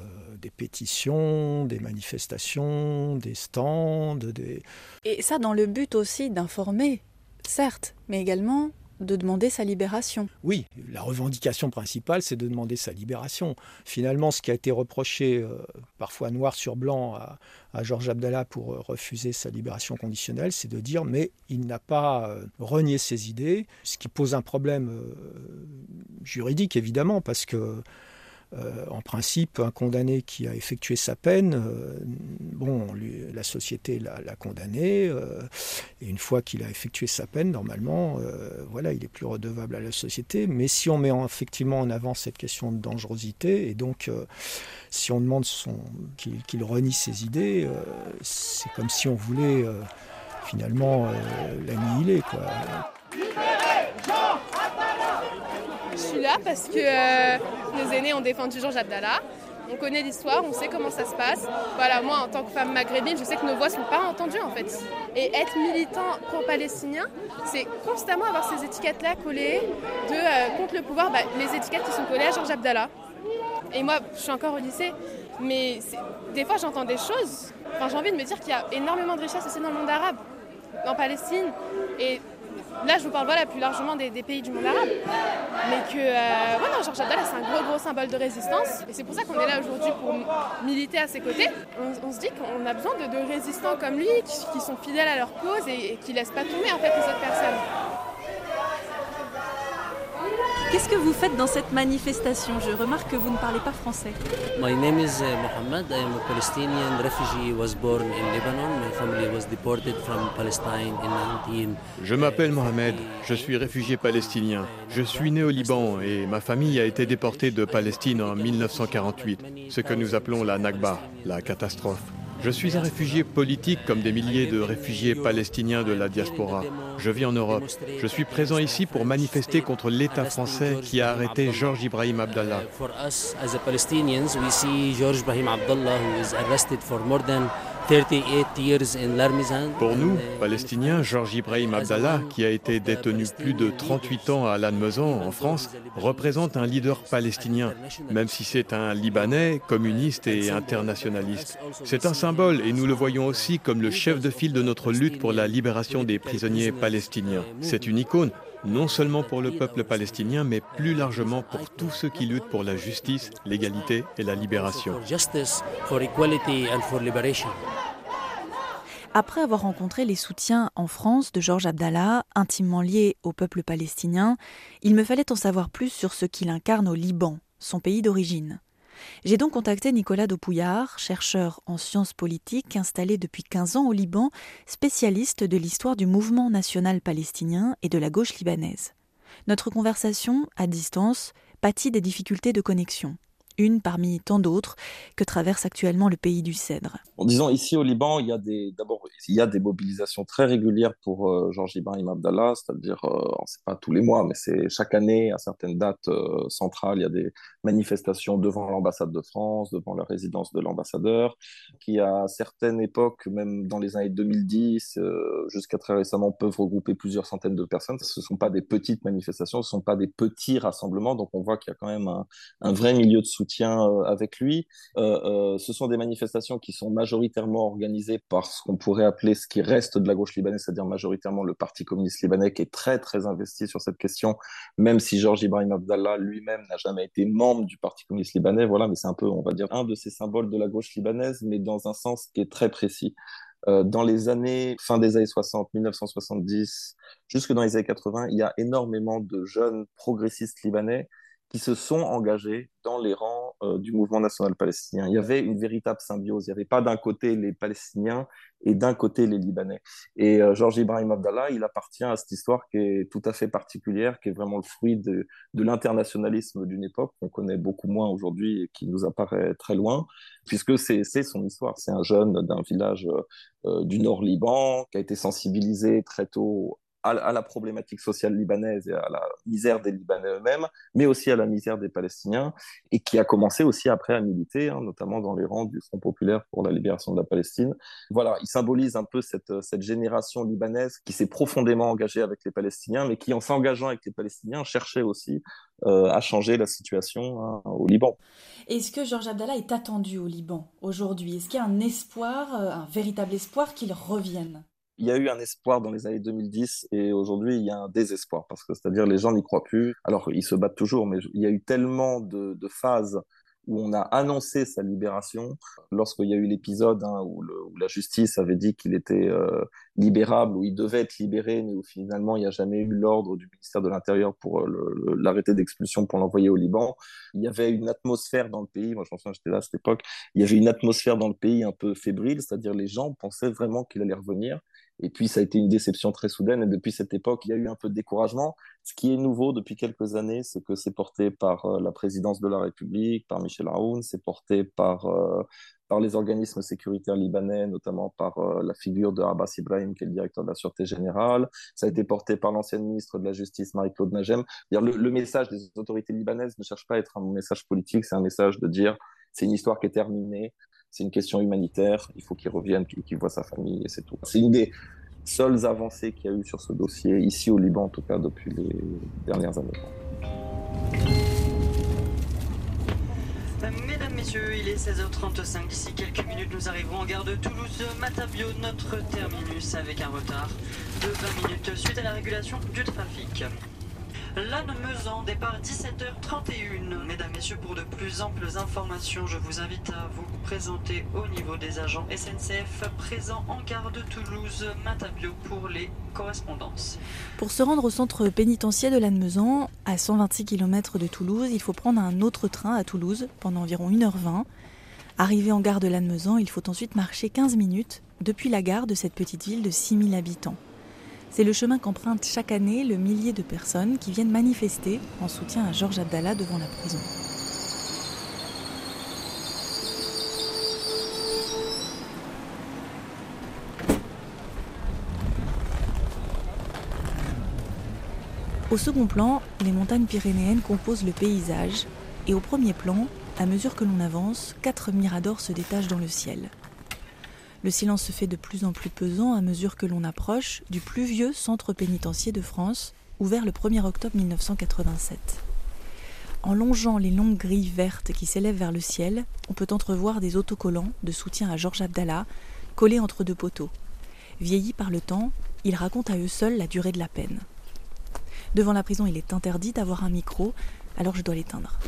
des pétitions, des manifestations, des stands, des... Et ça dans le but aussi d'informer, certes, mais également de demander sa libération. Oui, la revendication principale, c'est de demander sa libération. Finalement, ce qui a été reproché, euh, parfois noir sur blanc, à, Georges Abdallah pour euh, refuser sa libération conditionnelle, c'est de dire mais il n'a pas euh, renié ses idées, ce qui pose un problème juridique évidemment, parce que euh, en principe, un condamné qui a effectué sa peine, euh, bon, la société l'a condamné, euh, et une fois qu'il a effectué sa peine, normalement, voilà, il est plus redevable à la société. Mais si on met effectivement en avant cette question de dangerosité, et donc si on demande qu'il renie ses idées, c'est comme si on voulait finalement l'annihiler. Suis là parce que euh, nos aînés ont défendu Georges Abdallah. On connaît l'histoire, on sait comment ça se passe. Voilà, moi en tant que femme maghrébine, je sais que nos voix ne sont pas entendues en fait. Et être militant pro-palestinien, c'est constamment avoir ces étiquettes-là collées de euh, contre le pouvoir, bah, les étiquettes qui sont collées à Georges Abdallah. Et moi, je suis encore au lycée, mais des fois j'entends des choses. Enfin, j'ai envie de me dire qu'il y a énormément de richesses aussi dans le monde arabe, en Palestine. Et Là, je vous parle voilà, plus largement des, pays du monde arabe. Mais que euh, voilà, Georges Abdallah, c'est un gros, gros symbole de résistance. Et c'est pour ça qu'on est là aujourd'hui pour militer à ses côtés. On, se dit qu'on a besoin de, résistants comme lui, qui, sont fidèles à leur cause et, et qui ne laissent pas tomber en fait, les autres personnes. Qu'est-ce que vous faites dans cette manifestation? Je remarque que vous ne parlez pas français. My name is uh, Mohammed. I am a Palestinian refugee. Was born in Lebanon. My family was deported from Palestine in 19. Je m'appelle Mohamed. Je suis réfugié palestinien. Je suis né au Liban et ma famille a été déportée de Palestine en 1948, ce que nous appelons la Nakba, la catastrophe. Je suis un réfugié politique comme des milliers de réfugiés palestiniens de la diaspora. Je vis en Europe. Je suis présent ici pour manifester contre l'État français qui a arrêté Georges Ibrahim Abdallah. Pour nous, Palestiniens, Georges Ibrahim Abdallah, qui a été détenu plus de 38 ans à Lannemezan, en France, représente un leader palestinien, même si c'est un Libanais, communiste et internationaliste. C'est un symbole et nous le voyons aussi comme le chef de file de notre lutte pour la libération des prisonniers palestiniens. C'est une icône, non seulement pour le peuple palestinien, mais plus largement pour tous ceux qui luttent pour la justice, l'égalité et la libération. Après avoir rencontré les soutiens en France de Georges Abdallah, intimement lié au peuple palestinien, il me fallait en savoir plus sur ce qu'il incarne au Liban, son pays d'origine. J'ai donc contacté Nicolas Dopouillard, chercheur en sciences politiques installé depuis 15 ans au Liban, spécialiste de l'histoire du mouvement national palestinien et de la gauche libanaise. Notre conversation, à distance, pâtit des difficultés de connexion une parmi tant d'autres que traverse actuellement le pays du cèdre. En disant ici au Liban, il y a des d'abord il y a des mobilisations très régulières pour euh, Georges Ibrahim Abdallah, c'est-à-dire euh, c'est pas tous les mois, mais c'est chaque année à certaines dates euh, centrales, il y a des manifestations devant l'ambassade de France, devant la résidence de l'ambassadeur, qui à certaines époques, même dans les années 2010 euh, jusqu'à très récemment, peuvent regrouper plusieurs centaines de personnes. Ce ne sont pas des petites manifestations, ce ne sont pas des petits rassemblements, donc on voit qu'il y a quand même un, vrai milieu de soutien euh, avec lui. Euh, ce sont des manifestations qui sont majoritairement organisées par ce qu'on pourrait appeler ce qui reste de la gauche libanaise, c'est-à-dire majoritairement le Parti communiste libanais qui est très très investi sur cette question, même si Georges Ibrahim Abdallah lui-même n'a jamais été membre du Parti communiste libanais. Voilà, mais c'est un peu, on va dire, un de ces symboles de la gauche libanaise, mais dans un sens qui est très précis. dans les années, fin des années 60, 1970, jusque dans les années 80, il y a énormément de jeunes progressistes libanais qui se sont engagés dans les rangs euh, du mouvement national palestinien. Il y avait une véritable symbiose. Il n'y avait pas d'un côté les Palestiniens et d'un côté les Libanais. Et euh, Georges Ibrahim Abdallah, il appartient à cette histoire qui est tout à fait particulière, qui est vraiment le fruit de, de l'internationalisme d'une époque qu'on connaît beaucoup moins aujourd'hui et qui nous apparaît très loin, puisque c'est son histoire. C'est un jeune d'un village euh, du Nord Liban qui a été sensibilisé très tôt à, la problématique sociale libanaise et à la misère des Libanais eux-mêmes, mais aussi à la misère des Palestiniens, et qui a commencé aussi après à militer, hein, notamment dans les rangs du Front populaire pour la libération de la Palestine. Voilà, il symbolise un peu cette, cette génération libanaise qui s'est profondément engagée avec les Palestiniens, mais qui, en s'engageant avec les Palestiniens, cherchait aussi euh, à changer la situation hein, au Liban. Est-ce que Georges Abdallah est attendu au Liban aujourd'hui? Est-ce qu'il y a un espoir, euh, un véritable espoir qu'il revienne? Il y a eu un espoir dans les années 2010 et aujourd'hui il y a un désespoir parce que c'est-à-dire les gens n'y croient plus. Alors ils se battent toujours, mais il y a eu tellement de, phases où on a annoncé sa libération lorsqu'il y a eu l'épisode hein, où, la justice avait dit qu'il était euh, libérable, où il devait être libéré, mais où finalement il n'y a jamais eu l'ordre du ministère de l'Intérieur pour euh, l'arrêter d'expulsion pour l'envoyer au Liban. Il y avait une atmosphère dans le pays, moi je pense que j'étais là à cette époque, il y avait une atmosphère dans le pays un peu fébrile, c'est-à-dire les gens pensaient vraiment qu'il allait revenir. Et puis, ça a été une déception très soudaine. Et depuis cette époque, il y a eu un peu de découragement. Ce qui est nouveau depuis quelques années, c'est que c'est porté par euh, la présidence de la République, par Michel Aoun, c'est porté par, euh, par les organismes sécuritaires libanais, notamment par euh, la figure de Abbas Ibrahim, qui est le directeur de la Sûreté Générale. Ça a été porté par l'ancienne ministre de la Justice, Marie-Claude Najem. Le, le message des autorités libanaises ne cherche pas à être un message politique, c'est un message de dire c'est une histoire qui est terminée, c'est une question humanitaire, il faut qu'il revienne, qu'il voit sa famille, et c'est tout. C'est une des seules avancées qu'il y a eu sur ce dossier, ici au Liban en tout cas, depuis les dernières années. Mesdames, Messieurs, il est 16h35. D'ici quelques minutes, nous arriverons en gare de Toulouse-Matabio, notre terminus, avec un retard de 20 minutes suite à la régulation du trafic. Lannemezan, départ 17h31. Mesdames, Messieurs, pour de plus amples informations, je vous invite à vous présenter au niveau des agents SNCF présents en gare de Toulouse, Matabio pour les correspondances. Pour se rendre au centre pénitentiaire de Lannemezan, à 126 km de Toulouse, il faut prendre un autre train à Toulouse pendant environ 1h20. Arrivé en gare de Lannemezan, il faut ensuite marcher 15 minutes depuis la gare de cette petite ville de 6000 habitants. C'est le chemin qu'empruntent chaque année le millier de personnes qui viennent manifester en soutien à Georges Abdallah devant la prison. Au second plan, les montagnes pyrénéennes composent le paysage, et au premier plan, à mesure que l'on avance, quatre miradors se détachent dans le ciel. Le silence se fait de plus en plus pesant à mesure que l'on approche du plus vieux centre pénitentiaire de France, ouvert le 1er octobre 1987. En longeant les longues grilles vertes qui s'élèvent vers le ciel, on peut entrevoir des autocollants de soutien à Georges Abdallah, collés entre deux poteaux. Vieillis par le temps, ils racontent à eux seuls la durée de la peine. Devant la prison, il est interdit d'avoir un micro, alors je dois l'éteindre.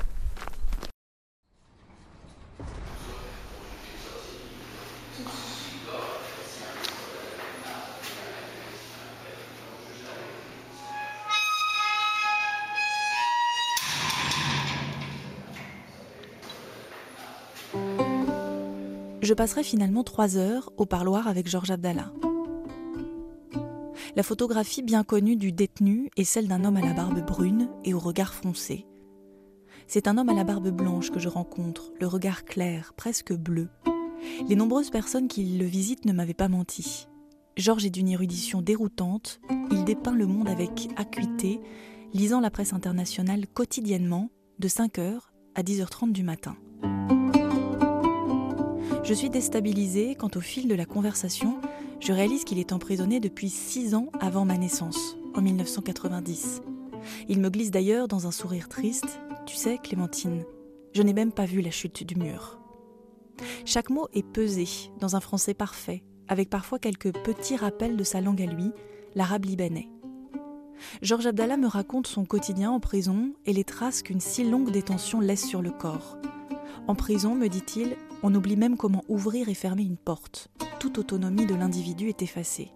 Je passerai finalement trois heures au parloir avec Georges Abdallah. La photographie bien connue du détenu est celle d'un homme à la barbe brune et au regard foncé. C'est un homme à la barbe blanche que je rencontre, le regard clair, presque bleu. Les nombreuses personnes qui le visitent ne m'avaient pas menti. Georges est d'une érudition déroutante, il dépeint le monde avec acuité, lisant la presse internationale quotidiennement de 5h à 10h30 du matin. Je suis déstabilisée quand au fil de la conversation, je réalise qu'il est emprisonné depuis six ans avant ma naissance, en 1990. Il me glisse d'ailleurs dans un sourire triste Tu sais, Clémentine, je n'ai même pas vu la chute du mur. Chaque mot est pesé dans un français parfait, avec parfois quelques petits rappels de sa langue à lui, l'arabe libanais. Georges Abdallah me raconte son quotidien en prison et les traces qu'une si longue détention laisse sur le corps. En prison, me dit-il, on oublie même comment ouvrir et fermer une porte. Toute autonomie de l'individu est effacée.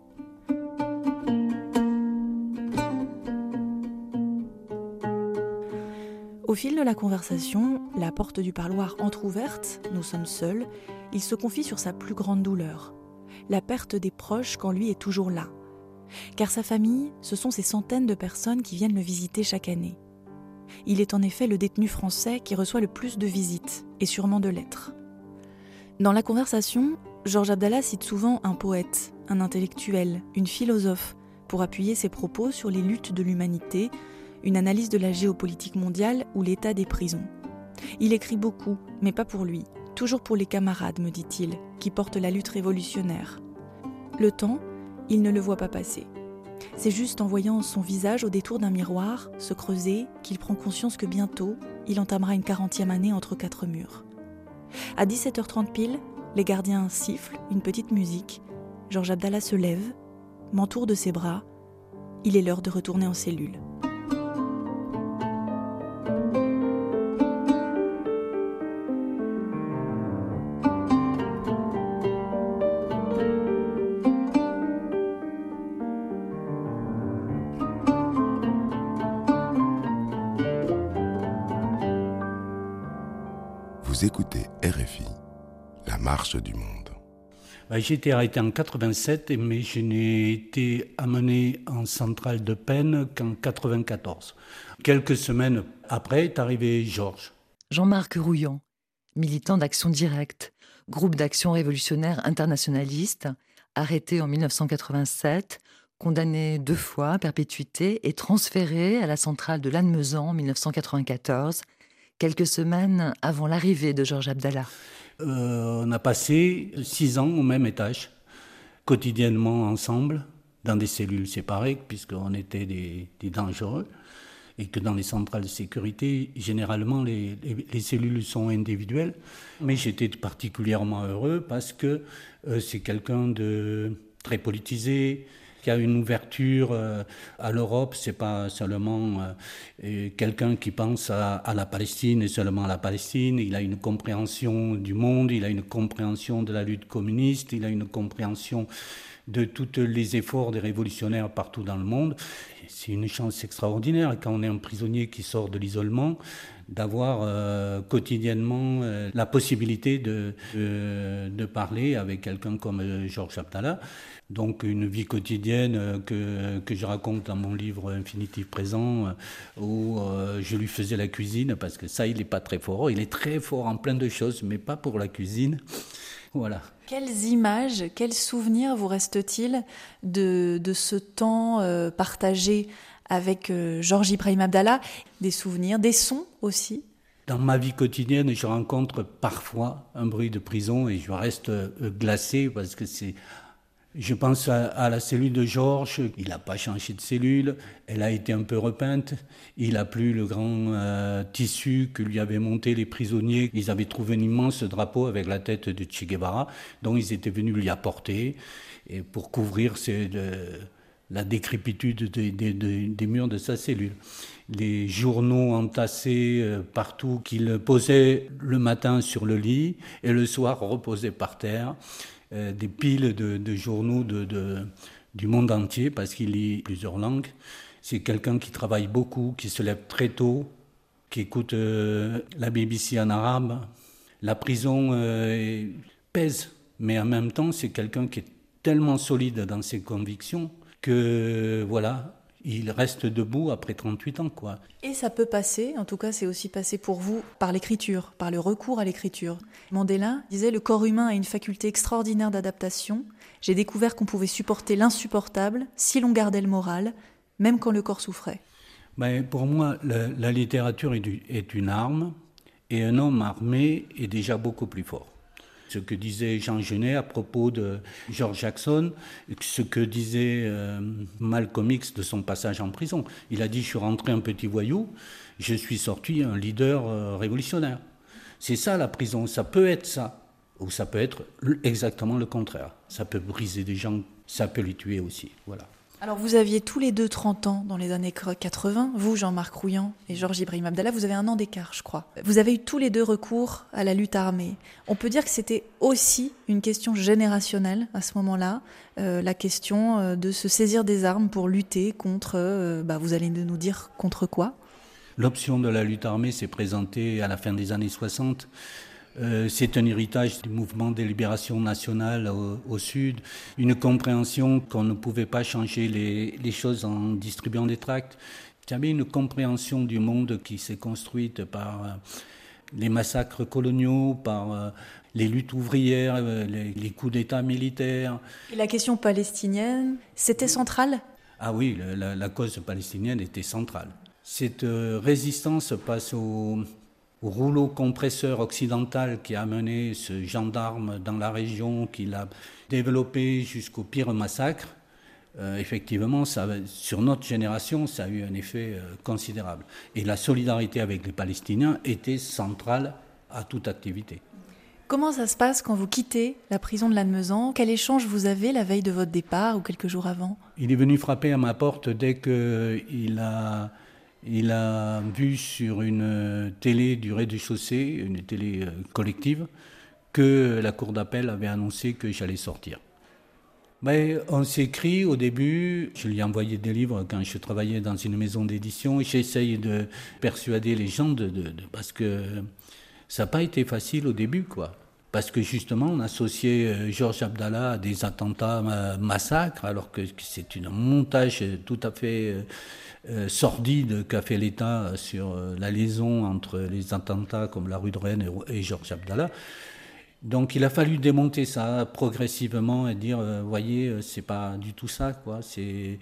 Au fil de la conversation, la porte du parloir entr'ouverte, nous sommes seuls, il se confie sur sa plus grande douleur, la perte des proches quand lui est toujours là. Car sa famille, ce sont ces centaines de personnes qui viennent le visiter chaque année. Il est en effet le détenu français qui reçoit le plus de visites, et sûrement de lettres. Dans la conversation, Georges Abdallah cite souvent un poète, un intellectuel, une philosophe, pour appuyer ses propos sur les luttes de l'humanité, une analyse de la géopolitique mondiale ou l'état des prisons. Il écrit beaucoup, mais pas pour lui, toujours pour les camarades, me dit-il, qui portent la lutte révolutionnaire. Le temps, il ne le voit pas passer. C'est juste en voyant son visage au détour d'un miroir se creuser qu'il prend conscience que bientôt, il entamera une quarantième année entre quatre murs. À 17h30 pile, les gardiens sifflent une petite musique. Georges Abdallah se lève, m'entoure de ses bras. Il est l'heure de retourner en cellule. Marche du monde. Bah, j'ai été arrêté en 87, mais je n'ai été amené en centrale de peine qu'en 94. Quelques semaines après est arrivé Georges. Jean-Marc Rouillant, militant d'Action Directe, groupe d'action révolutionnaire internationaliste, arrêté en 1987, condamné deux fois à perpétuité et transféré à la centrale de Lannemezan en 1994 quelques semaines avant l'arrivée de Georges Abdallah. Euh, on a passé six ans au même étage, quotidiennement ensemble, dans des cellules séparées, puisqu'on était des, dangereux, et que dans les centrales de sécurité, généralement, les, les, cellules sont individuelles. Mais j'étais particulièrement heureux parce que euh, c'est quelqu'un de très politisé, qui a une ouverture euh, à l'Europe. C'est pas seulement euh, quelqu'un qui pense à, la Palestine et seulement à la Palestine. Il a une compréhension du monde, il a une compréhension de la lutte communiste, il a une compréhension de tous les efforts des révolutionnaires partout dans le monde. C'est une chance extraordinaire quand on est un prisonnier qui sort de l'isolement d'avoir euh, quotidiennement la possibilité de, de, parler avec quelqu'un comme Georges Abdallah. Donc une vie quotidienne euh, que, que je raconte dans mon livre Infinitif Présent, euh, où euh, je lui faisais la cuisine, parce que ça, il n'est pas très fort. Il est très fort en plein de choses, mais pas pour la cuisine. Voilà. Quelles images, quels souvenirs vous reste-t-il de, de, ce temps partagé avec Georges Ibrahim Abdallah? Des souvenirs, des sons aussi? Dans ma vie quotidienne, je rencontre parfois un bruit de prison et je reste glacé parce que c'est je pense à, la cellule de Georges, il n'a pas changé de cellule, elle a été un peu repeinte, il n'a plus le grand euh, tissu que lui avaient monté les prisonniers. Ils avaient trouvé un immense drapeau avec la tête de Che Guevara, dont ils étaient venus lui apporter et pour couvrir la décrépitude des murs de sa cellule. Les journaux entassés euh, partout qu'il posait le matin sur le lit et le soir reposait par terre. Euh, des piles de, journaux du monde entier parce qu'il lit plusieurs langues. C'est quelqu'un qui travaille beaucoup, qui se lève très tôt, qui écoute euh, la BBC en arabe. La prison euh, pèse, mais en même temps, c'est quelqu'un qui est tellement solide dans ses convictions que voilà, il reste debout après 38 ans. quoi. Et ça peut passer, en tout cas c'est aussi passé pour vous, par l'écriture, par le recours à l'écriture. Mandela disait Le corps humain a une faculté extraordinaire d'adaptation. J'ai découvert qu'on pouvait supporter l'insupportable si l'on gardait le moral, même quand le corps souffrait. Ben, pour moi, la, littérature est une arme, et un homme armé est déjà beaucoup plus fort ce que disait Jean Genet à propos de George Jackson, ce que disait euh, Malcolm X de son passage en prison. Il a dit, je suis rentré un petit voyou, je suis sorti un leader euh, révolutionnaire. C'est ça la prison, ça peut être ça, ou ça peut être exactement le contraire. Ça peut briser des gens, ça peut les tuer aussi. Voilà. Alors vous aviez tous les deux 30 ans dans les années 80, vous Jean-Marc Rouillant et Georges Ibrahim Abdallah, vous avez un an d'écart je crois. Vous avez eu tous les deux recours à la lutte armée. On peut dire que c'était aussi une question générationnelle à ce moment-là, euh, la question euh, de se saisir des armes pour lutter contre, euh, bah, vous allez nous dire contre quoi? L'option de la lutte armée s'est présentée à la fin des années 60 euh, c'est un héritage du mouvement de libération nationale au, Sud, une compréhension qu'on ne pouvait pas changer les, choses en distribuant des tracts. Avait une compréhension du monde qui s'est construite par euh, les massacres coloniaux, par euh, les luttes ouvrières, les, les coups d'État militaires. Et la question palestinienne, c'était central Ah oui, la, la cause palestinienne était centrale. Cette résistance passe au rouleau compresseur occidental qui a mené ce gendarme dans la région, qui l'a développé jusqu'au pire massacre, euh, effectivement, ça, sur notre génération, ça a eu un effet euh, considérable. Et la solidarité avec les Palestiniens était centrale à toute activité. Comment ça se passe quand vous quittez la prison de Lannemezan? Quel échange vous avez la veille de votre départ ou quelques jours avant? Il est venu frapper à ma porte dès qu'il a il a vu sur une télé du rez-de-chaussée, une télé euh, collective, que la cour d'appel avait annoncé que j'allais sortir. Mais on s'écrit au début, je lui ai envoyé des livres quand je travaillais dans une maison d'édition, j'essaye de persuader les gens, de, parce que ça n'a pas été facile au début, quoi. Parce que justement, on associait euh, Georges Abdallah à des attentats euh, massacres, alors que c'est un montage tout à fait sordide qu'a fait l'État sur la liaison entre les attentats comme la rue de Rennes et, Georges Abdallah. Donc il a fallu démonter ça progressivement et dire, voyez, c'est pas du tout ça, quoi. C'est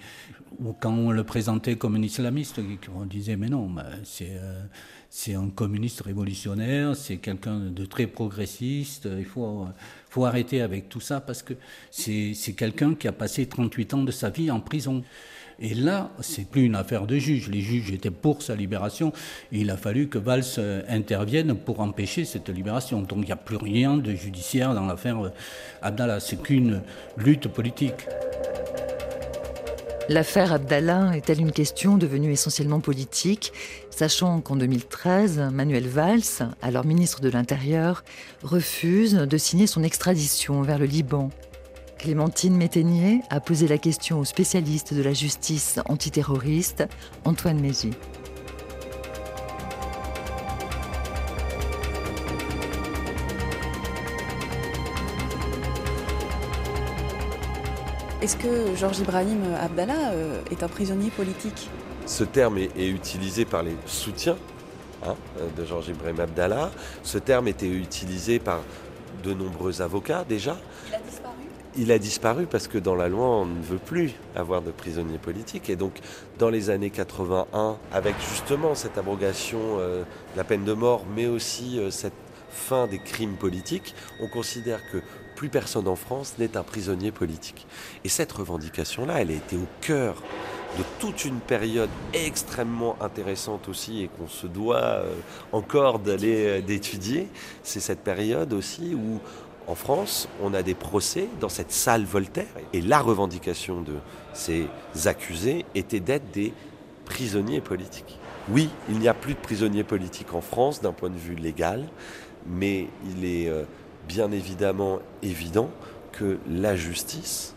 quand on le présentait comme un islamiste, on disait mais non, c'est c'est un communiste révolutionnaire, c'est quelqu'un de très progressiste. Il faut, faut arrêter avec tout ça parce que c'est quelqu'un qui a passé 38 ans de sa vie en prison. Et là, c'est plus une affaire de juge. Les juges étaient pour sa libération. Et il a fallu que Valls intervienne pour empêcher cette libération. Donc il n'y a plus rien de judiciaire dans l'affaire Abdallah. C'est qu'une lutte politique. L'affaire Abdallah est-elle une question devenue essentiellement politique, sachant qu'en 2013, Manuel Valls, alors ministre de l'Intérieur, refuse de signer son extradition vers le Liban? Clémentine Métainier a posé la question au spécialiste de la justice antiterroriste, Antoine Mézy. Est-ce que Georges Ibrahim Abdallah euh, est un prisonnier politique? Ce terme est, utilisé par les soutiens hein, de Georges Ibrahim Abdallah. Ce terme était utilisé par de nombreux avocats déjà. Il a disparu il a disparu parce que dans la loi, on ne veut plus avoir de prisonniers politiques. Et donc, dans les années 81, avec justement cette abrogation euh, la peine de mort, mais aussi euh, cette fin des crimes politiques, on considère que plus personne en France n'est un prisonnier politique. Et cette revendication-là, elle a été au cœur de toute une période extrêmement intéressante aussi et qu'on se doit euh, encore d'aller d'étudier. C'est cette période aussi où en France, on a des procès dans cette salle Voltaire et la revendication de ces accusés était d'être des prisonniers politiques. Oui, il n'y a plus de prisonniers politiques en France d'un point de vue légal, mais il est euh, bien évidemment évident que la justice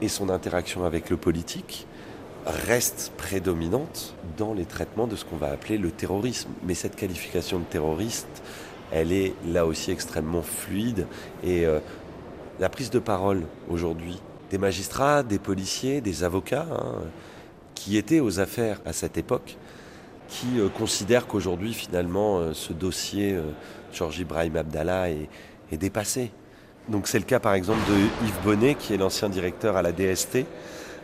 et son interaction avec le politique reste prédominante dans les traitements de ce qu'on va appeler le terrorisme. Mais cette qualification de terroriste, elle est là aussi extrêmement fluide et euh, la prise de parole aujourd'hui des magistrats, des policiers, des avocats hein, qui étaient aux affaires à cette époque, qui euh, considèrent qu'aujourd'hui finalement euh, ce dossier Georges Ibrahim Abdallah est dépassé. Donc c'est le cas par exemple de Yves Bonnet, qui est l'ancien directeur à la DST,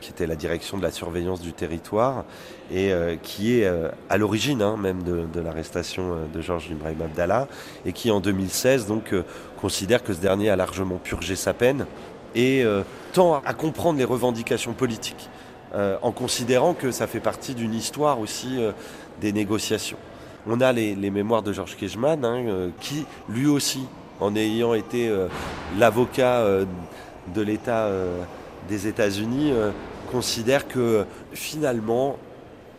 qui était la direction de la surveillance du territoire, et euh, qui est euh, à l'origine hein, même de, l'arrestation euh, de Georges Ibrahim Abdallah, et qui en 2016 donc considère que ce dernier a largement purgé sa peine et tend à comprendre les revendications politiques, en considérant que ça fait partie d'une histoire aussi des négociations. On a les, mémoires de Georges Kejman, hein, qui lui aussi en ayant été l'avocat de l'État des États-Unis, considère que finalement,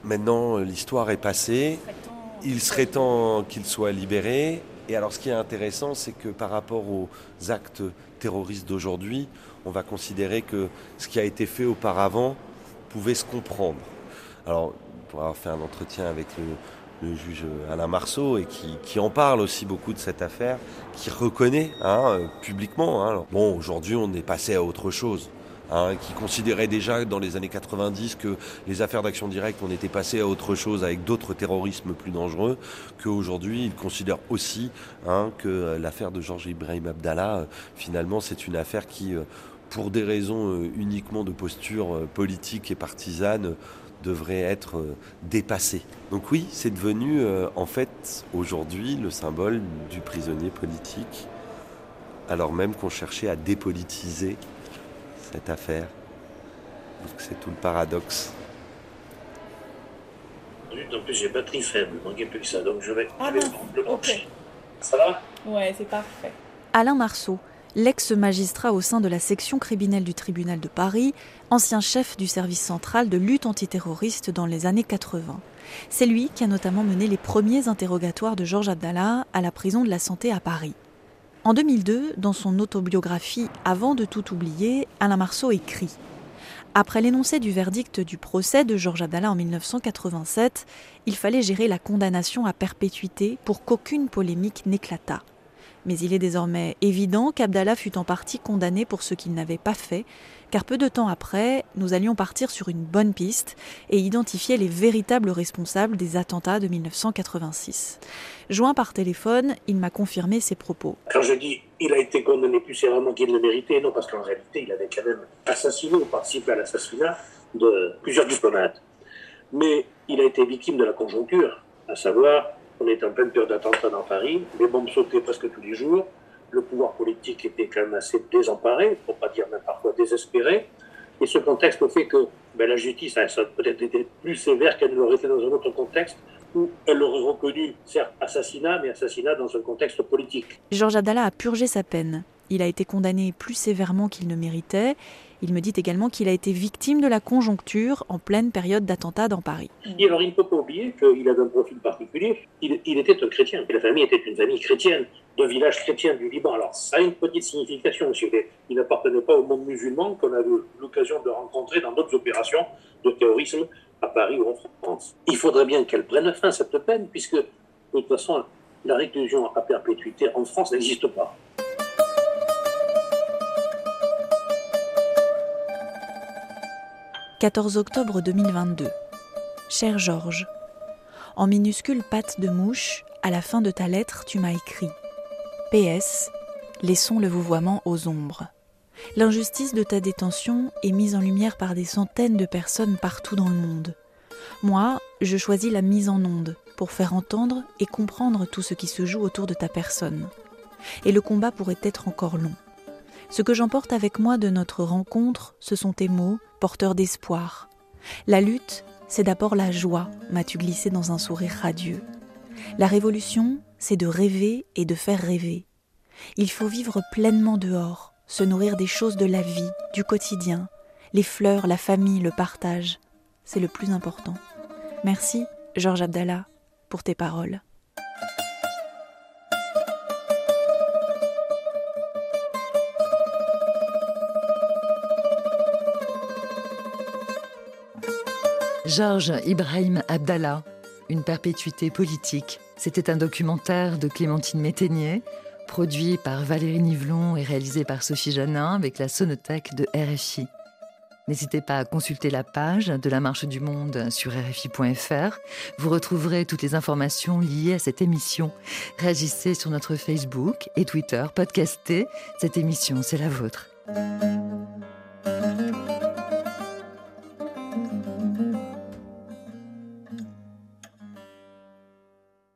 maintenant l'histoire est passée, il serait temps qu'il soit libéré. Et alors ce qui est intéressant, c'est que par rapport aux actes terroristes d'aujourd'hui, on va considérer que ce qui a été fait auparavant pouvait se comprendre. Alors, pour avoir fait un entretien avec le, le juge Alain Marceau et qui, en parle aussi beaucoup de cette affaire, qui reconnaît hein, publiquement. Hein. bon, aujourd'hui, on est passé à autre chose. Hein, qui considérait déjà dans les années 90 que les affaires d'action directe, on était passé à autre chose avec d'autres terrorismes plus dangereux, qu'aujourd'hui, il considère aussi que l'affaire de Georges Ibrahim Abdallah, finalement, c'est une affaire qui, euh, pour des raisons uniquement de posture politique et partisane, devrait être dépassé. Donc oui, c'est devenu en fait aujourd'hui le symbole du prisonnier politique, alors même qu'on cherchait à dépolitiser cette affaire. Donc c'est tout le paradoxe. En plus, j'ai batterie faible, il manquait plus que ça, donc je vais, ah le Ça va? Ouais, c'est parfait. Alain Marceau, l'ex-magistrat au sein de la section criminelle du tribunal de Paris, ancien chef du service central de lutte antiterroriste dans les années 80. C'est lui qui a notamment mené les premiers interrogatoires de Georges Abdallah à la prison de la Santé à Paris. En 2002, dans son autobiographie Avant de tout oublier, Alain Marceau écrit après l'énoncé du verdict du procès de Georges Abdallah en 1987, il fallait gérer la condamnation à perpétuité pour qu'aucune polémique n'éclatât. Mais il est désormais évident qu'Abdallah fut en partie condamné pour ce qu'il n'avait pas fait, car peu de temps après, nous allions partir sur une bonne piste et identifier les véritables responsables des attentats de 1986. Joint par téléphone, il m'a confirmé ses propos. Quand je dis il a été condamné plus sévèrement qu'il ne méritait, non, parce qu'en réalité, il avait quand même assassiné ou participé à l'assassinat de plusieurs diplomates. Mais il a été victime de la conjoncture, à savoir on est en pleine période d'attentats dans Paris, les bombes sautaient presque tous les jours, le pouvoir politique était quand même assez désemparé, pour pas dire même parfois désespéré. Et ce contexte fait que ben, la justice a peut-être été plus sévère qu'elle ne l'aurait été dans un autre contexte où elle aurait reconnu, certes, assassinat, mais assassinat dans un contexte politique. Georges Abdallah a purgé sa peine. Il a été condamné plus sévèrement qu'il ne méritait. Il me dit également qu'il a été victime de la conjoncture en pleine période d'attentats dans Paris. Alors, il ne peut pas oublier qu'il avait un profil particulier. Il, était un chrétien, la famille était une famille chrétienne, d'un village chrétien du Liban. Alors, ça a une petite signification. Il n'appartenait pas au monde musulman qu'on a eu l'occasion de rencontrer dans d'autres opérations de terrorisme à Paris ou en France. Il faudrait bien qu'elle prenne fin, cette peine, puisque, de toute façon, la réclusion à perpétuité en France n'existe pas. 14 octobre 2022. Cher Georges, en minuscule patte de mouche, à la fin de ta lettre, tu m'as écrit PS, laissons le vouvoiement aux ombres. L'injustice de ta détention est mise en lumière par des centaines de personnes partout dans le monde. Moi, je choisis la mise en onde pour faire entendre et comprendre tout ce qui se joue autour de ta personne. Et le combat pourrait être encore long. Ce que j'emporte avec moi de notre rencontre, ce sont tes mots, porteur d'espoir. La lutte, c'est d'abord la joie, m'as-tu glissé dans un sourire radieux. La révolution, c'est de rêver et de faire rêver. Il faut vivre pleinement dehors, se nourrir des choses de la vie, du quotidien, les fleurs, la famille, le partage. C'est le plus important. Merci, Georges Abdallah, pour tes paroles. Georges Ibrahim Abdallah, Une perpétuité politique. C'était un documentaire de Clémentine Métainier, produit par Valérie Nivelon et réalisé par Sophie Janin avec la sonothèque de RFI. N'hésitez pas à consulter la page de la Marche du Monde sur RFI.fr. Vous retrouverez toutes les informations liées à cette émission. Réagissez sur notre Facebook et Twitter, podcastez. Cette émission, c'est la vôtre.